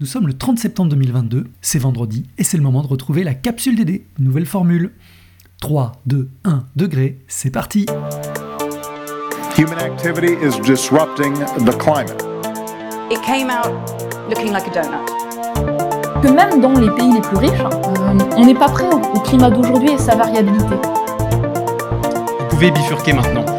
Nous sommes le 30 septembre 2022, c'est vendredi, et c'est le moment de retrouver la capsule DD, nouvelle formule. 3, 2, 1 degré, c'est parti Human activity is disrupting the climate. It came out looking like a donut. que même dans les pays les plus riches, euh, on n'est pas prêt au, au climat d'aujourd'hui et sa variabilité. Vous pouvez bifurquer maintenant.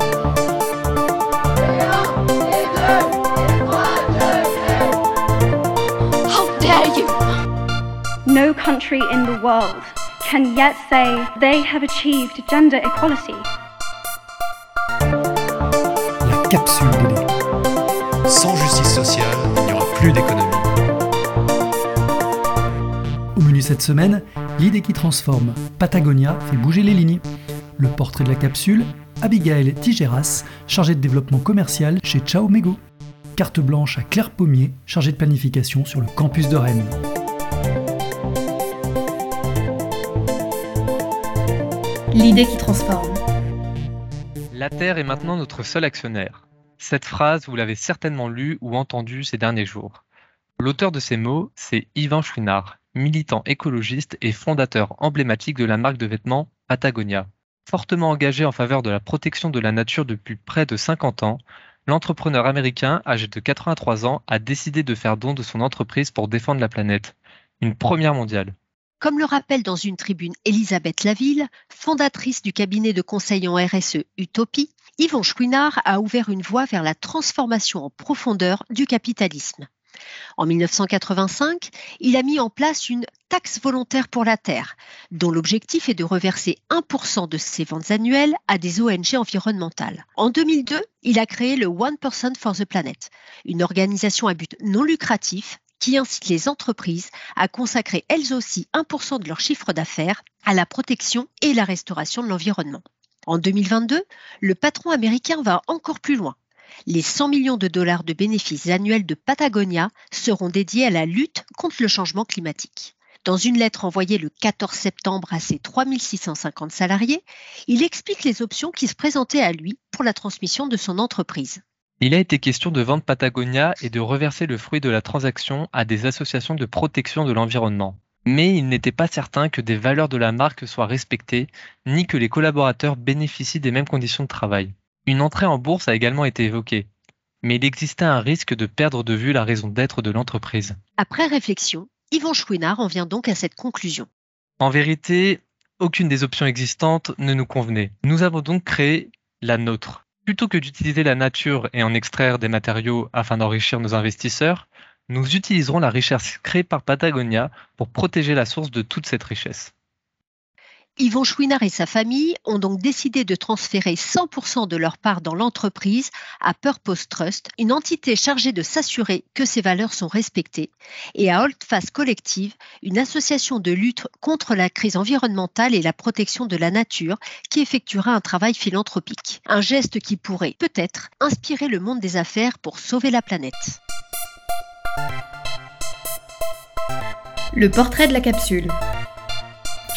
Country in the world can yet say they have achieved gender equality. La capsule DD. Sans justice sociale, il n'y aura plus d'économie. Au menu cette semaine, l'idée qui transforme. Patagonia fait bouger les lignes. Le portrait de la capsule, Abigail Tigeras, chargée de développement commercial chez Ciao Mego. Carte blanche à Claire Pommier, chargée de planification sur le campus de Rennes. L'idée qui transforme. La Terre est maintenant notre seul actionnaire. Cette phrase, vous l'avez certainement lue ou entendue ces derniers jours. L'auteur de ces mots, c'est Yvan Chouinard, militant écologiste et fondateur emblématique de la marque de vêtements Patagonia. Fortement engagé en faveur de la protection de la nature depuis près de 50 ans, l'entrepreneur américain, âgé de 83 ans, a décidé de faire don de son entreprise pour défendre la planète. Une première mondiale. Comme le rappelle dans une tribune Elisabeth Laville, fondatrice du cabinet de conseil en RSE Utopie, Yvon Chouinard a ouvert une voie vers la transformation en profondeur du capitalisme. En 1985, il a mis en place une taxe volontaire pour la Terre, dont l'objectif est de reverser 1% de ses ventes annuelles à des ONG environnementales. En 2002, il a créé le One Person for the Planet, une organisation à but non lucratif qui incite les entreprises à consacrer elles aussi 1% de leur chiffre d'affaires à la protection et la restauration de l'environnement. En 2022, le patron américain va encore plus loin. Les 100 millions de dollars de bénéfices annuels de Patagonia seront dédiés à la lutte contre le changement climatique. Dans une lettre envoyée le 14 septembre à ses 3650 salariés, il explique les options qui se présentaient à lui pour la transmission de son entreprise. Il a été question de vendre Patagonia et de reverser le fruit de la transaction à des associations de protection de l'environnement. Mais il n'était pas certain que des valeurs de la marque soient respectées, ni que les collaborateurs bénéficient des mêmes conditions de travail. Une entrée en bourse a également été évoquée. Mais il existait un risque de perdre de vue la raison d'être de l'entreprise. Après réflexion, Yvan Chouinard en vient donc à cette conclusion. En vérité, aucune des options existantes ne nous convenait. Nous avons donc créé la nôtre. Plutôt que d'utiliser la nature et en extraire des matériaux afin d'enrichir nos investisseurs, nous utiliserons la richesse créée par Patagonia pour protéger la source de toute cette richesse. Yvon Chouinard et sa famille ont donc décidé de transférer 100% de leur part dans l'entreprise à Purpose Trust, une entité chargée de s'assurer que ces valeurs sont respectées, et à Holdfast Collective, une association de lutte contre la crise environnementale et la protection de la nature qui effectuera un travail philanthropique. Un geste qui pourrait peut-être inspirer le monde des affaires pour sauver la planète. Le portrait de la capsule.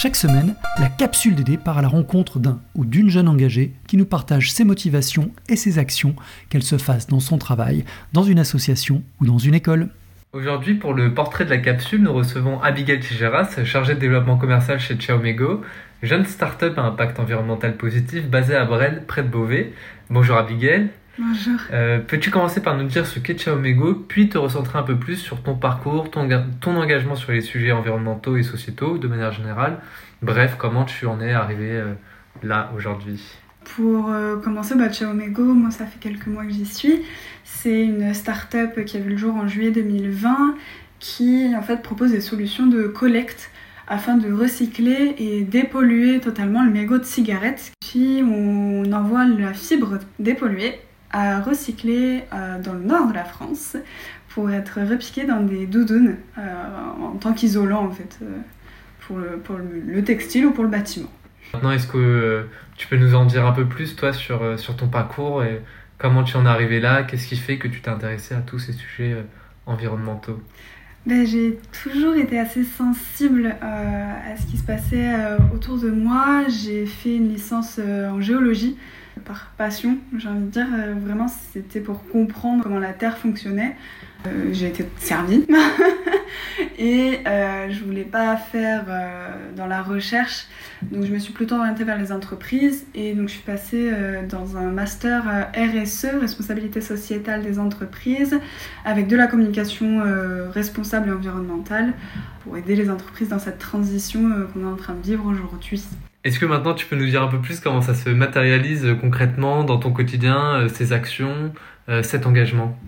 Chaque semaine, la capsule DD part à la rencontre d'un ou d'une jeune engagée qui nous partage ses motivations et ses actions, qu'elle se fasse dans son travail, dans une association ou dans une école. Aujourd'hui, pour le portrait de la capsule, nous recevons Abigail Tigeras, chargée de développement commercial chez Xiaomego, jeune start-up à impact environnemental positif basée à Brel, près de Beauvais. Bonjour Abigail. Bonjour. Euh, Peux-tu commencer par nous dire ce qu'est Xiaomego, puis te recentrer un peu plus sur ton parcours, ton, ga- ton engagement sur les sujets environnementaux et sociétaux de manière générale? Bref, comment tu en es arrivé euh, là aujourd'hui? Pour euh, commencer, bah, Xiaomego, moi ça fait quelques mois que j'y suis. C'est une start-up qui a vu le jour en juillet 2020 qui en fait propose des solutions de collecte afin de recycler et dépolluer totalement le mégot de cigarette. Puis on envoie la fibre dépolluée à recycler euh, dans le nord de la France pour être repiquée dans des doudounes euh, en tant qu'isolant en fait euh, pour, le, pour le- le textile ou pour le bâtiment. Maintenant, est-ce que euh, tu peux nous en dire un peu plus, toi, sur, euh, sur ton parcours et comment tu en es arrivé là? Qu'est-ce qui fait que tu t'es intéressé à tous ces sujets euh, environnementaux? Ben, j'ai toujours été assez sensible à ce qui se passait autour de moi. J'ai fait une licence en géologie par passion, j'ai envie de dire. Euh, vraiment, c'était pour comprendre comment la Terre fonctionnait. Euh, j'ai été servie. Et euh, je voulais pas faire euh, dans la recherche, donc je me suis plutôt orientée vers les entreprises. Et donc je suis passée dans un master RSE, responsabilité sociétale des entreprises, avec de la communication responsable et environnementale, pour aider les entreprises dans cette transition qu'on est en train de vivre aujourd'hui. Est-ce que maintenant tu peux nous dire un peu plus comment ça se matérialise euh, concrètement dans ton quotidien, euh, ces actions, euh, cet engagement?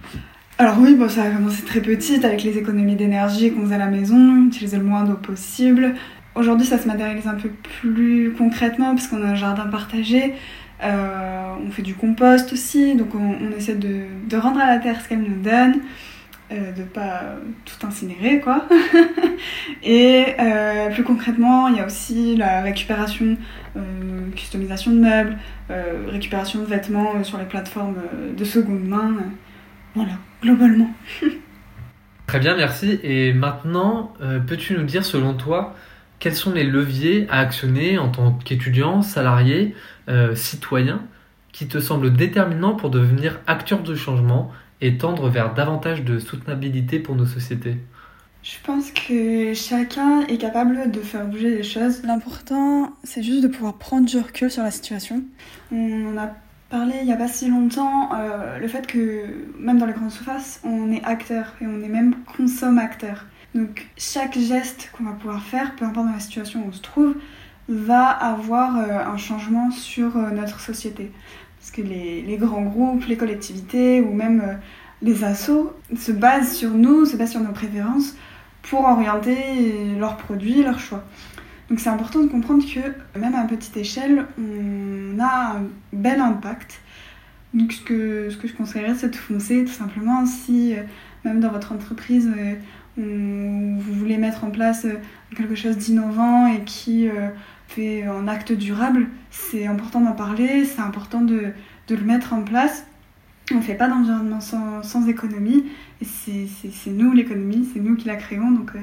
Alors oui, bon, ça a commencé très petite avec les économies d'énergie qu'on faisait à la maison, utiliser le moins d'eau possible. Aujourd'hui, ça se matérialise un peu plus concrètement parce qu'on a un jardin partagé. On fait du compost aussi, donc on, on essaie de, de, rendre à la terre ce qu'elle nous donne, euh, de pas tout incinérer quoi. Et euh, plus concrètement, il y a aussi la récupération, euh, customisation de meubles, récupération de vêtements sur les plateformes de seconde main. Voilà, globalement. Très bien, merci. Et maintenant, peux-tu nous dire selon toi quels sont les leviers à actionner en tant qu'étudiant, salarié, citoyen, qui te semblent déterminants pour devenir acteur de changement et tendre vers davantage de soutenabilité pour nos sociétés Je pense que chacun est capable de faire bouger les choses. L'important, c'est juste de pouvoir prendre du recul sur la situation. On en a parlé il n'y a pas si longtemps, euh, le fait que même dans les grandes surfaces, on est acteur et on est même consomme-acteur. Donc chaque geste qu'on va pouvoir faire, peu importe dans la situation où on se trouve, va avoir euh, un changement sur euh, notre société. Parce que les, les, grands groupes, les collectivités ou même euh, les assos se basent sur nous, se basent sur nos préférences pour orienter leurs produits, leurs choix. Donc c'est important de comprendre que même à petite échelle, on a un bel impact. Donc ce que, ce que je conseillerais, c'est de foncer tout simplement si même dans votre entreprise vous voulez mettre en place quelque chose d'innovant et qui fait un acte durable, c'est important d'en parler, c'est important de, de, le mettre en place. On ne fait pas d'environnement sans, sans, économie, et c'est nous l'économie, c'est nous qui la créons, donc euh,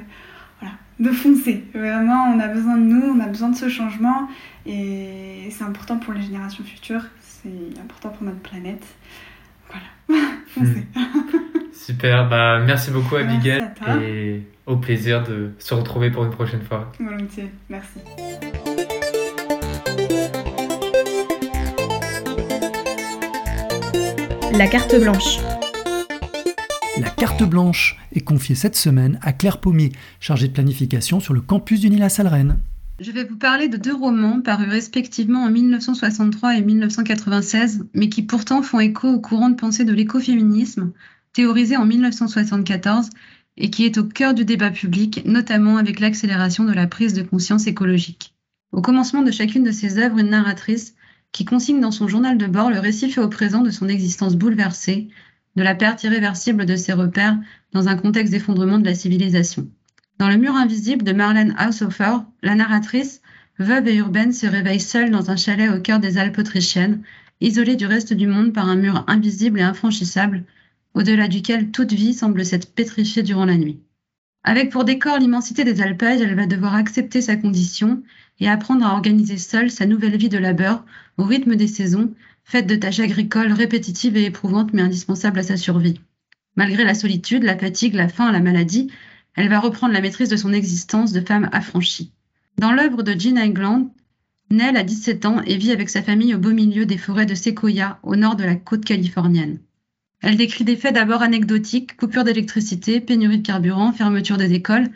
voilà, de foncer. Vraiment, on a besoin de nous, on a besoin de ce changement, et c'est important pour les générations futures, c'est important pour notre planète. Voilà, foncez. Super, bah merci beaucoup Abigail, merci et au plaisir de se retrouver pour une prochaine fois. Volontiers, merci. La carte blanche. La carte blanche est confiée cette semaine à Claire Pommier, chargée de planification sur le campus du Nil à Salrennes. Je vais vous parler de deux romans parus respectivement en 1963 et 1996, mais qui pourtant font écho au courant de pensée de l'écoféminisme, théorisé en 1974 et qui est au cœur du débat public, notamment avec l'accélération de la prise de conscience écologique. Au commencement de chacune de ces œuvres, une narratrice qui consigne dans son journal de bord le récit fait au présent de son existence bouleversée, de la perte irréversible de ses repères dans un contexte d'effondrement de la civilisation. Dans Le mur invisible de Marlène Haushofer, la narratrice, veuve et urbaine, se réveille seule dans un chalet au cœur des Alpes autrichiennes, isolée du reste du monde par un mur invisible et infranchissable, au-delà duquel toute vie semble s'être pétrifiée durant la nuit. Avec pour décor l'immensité des alpages, elle va devoir accepter sa condition et apprendre à organiser seule sa nouvelle vie de labeur au rythme des saisons, faite de tâches agricoles répétitives et éprouvantes mais indispensables à sa survie. Malgré la solitude, la fatigue, la faim, la maladie, elle va reprendre la maîtrise de son existence de femme affranchie. Dans l'œuvre de Jean England, Nell a 17 ans et vit avec sa famille au beau milieu des forêts de séquoia au nord de la côte californienne. Elle décrit des faits d'abord anecdotiques, coupure d'électricité, pénurie de carburant, fermeture des écoles,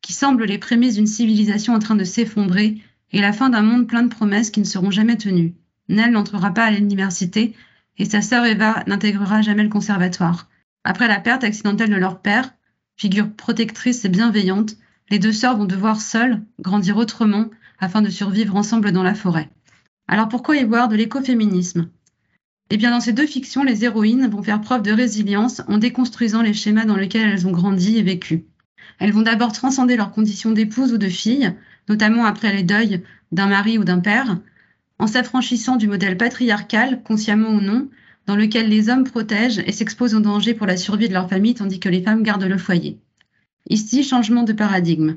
qui semblent les prémices d'une civilisation en train de s'effondrer et la fin d'un monde plein de promesses qui ne seront jamais tenues. Nell n'entrera pas à l'université et sa sœur Eva n'intégrera jamais le conservatoire. Après la perte accidentelle de leur père, figure protectrice et bienveillante, les deux sœurs vont devoir seules grandir autrement afin de survivre ensemble dans la forêt. Alors pourquoi y voir de l'écoféminisme? Eh dans ces deux fictions, les héroïnes vont faire preuve de résilience en déconstruisant les schémas dans lesquels elles ont grandi et vécu. Elles vont d'abord transcender leurs conditions d'épouse ou de fille, notamment après les deuils d'un mari ou d'un père, en s'affranchissant du modèle patriarcal, consciemment ou non, dans lequel les hommes protègent et s'exposent au danger pour la survie de leur famille tandis que les femmes gardent le foyer. Ici, changement de paradigme.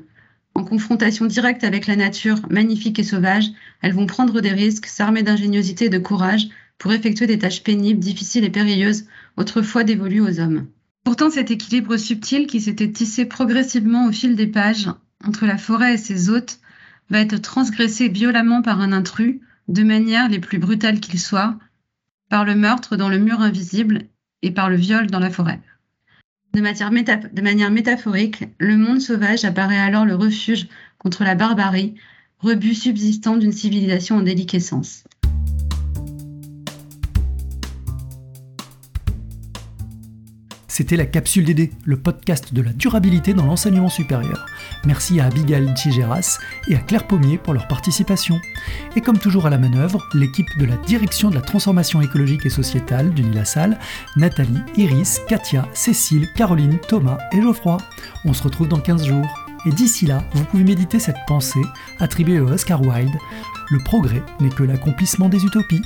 En confrontation directe avec la nature, magnifique et sauvage, elles vont prendre des risques, s'armer d'ingéniosité et de courage pour effectuer des tâches pénibles, difficiles et périlleuses, autrefois dévolues aux hommes. Pourtant, cet équilibre subtil qui s'était tissé progressivement au fil des pages entre la forêt et ses hôtes va être transgressé violemment par un intrus, de manière les plus brutales qu'il soit, par le meurtre dans le mur invisible et par le viol dans la forêt. De, manière métaphorique, le monde sauvage apparaît alors le refuge contre la barbarie, rebut subsistant d'une civilisation en déliquescence. C'était la Capsule DD, le podcast de la durabilité dans l'enseignement supérieur. Merci à Abigail Tigeras et à Claire Pommier pour leur participation. Et comme toujours à la manœuvre, l'équipe de la direction de la transformation écologique et sociétale du Salle, Nathalie, Iris, Katia, Cécile, Caroline, Thomas et Geoffroy. On se retrouve dans 15 jours. Et d'ici là, vous pouvez méditer cette pensée attribuée à Oscar Wilde. Le progrès n'est que l'accomplissement des utopies.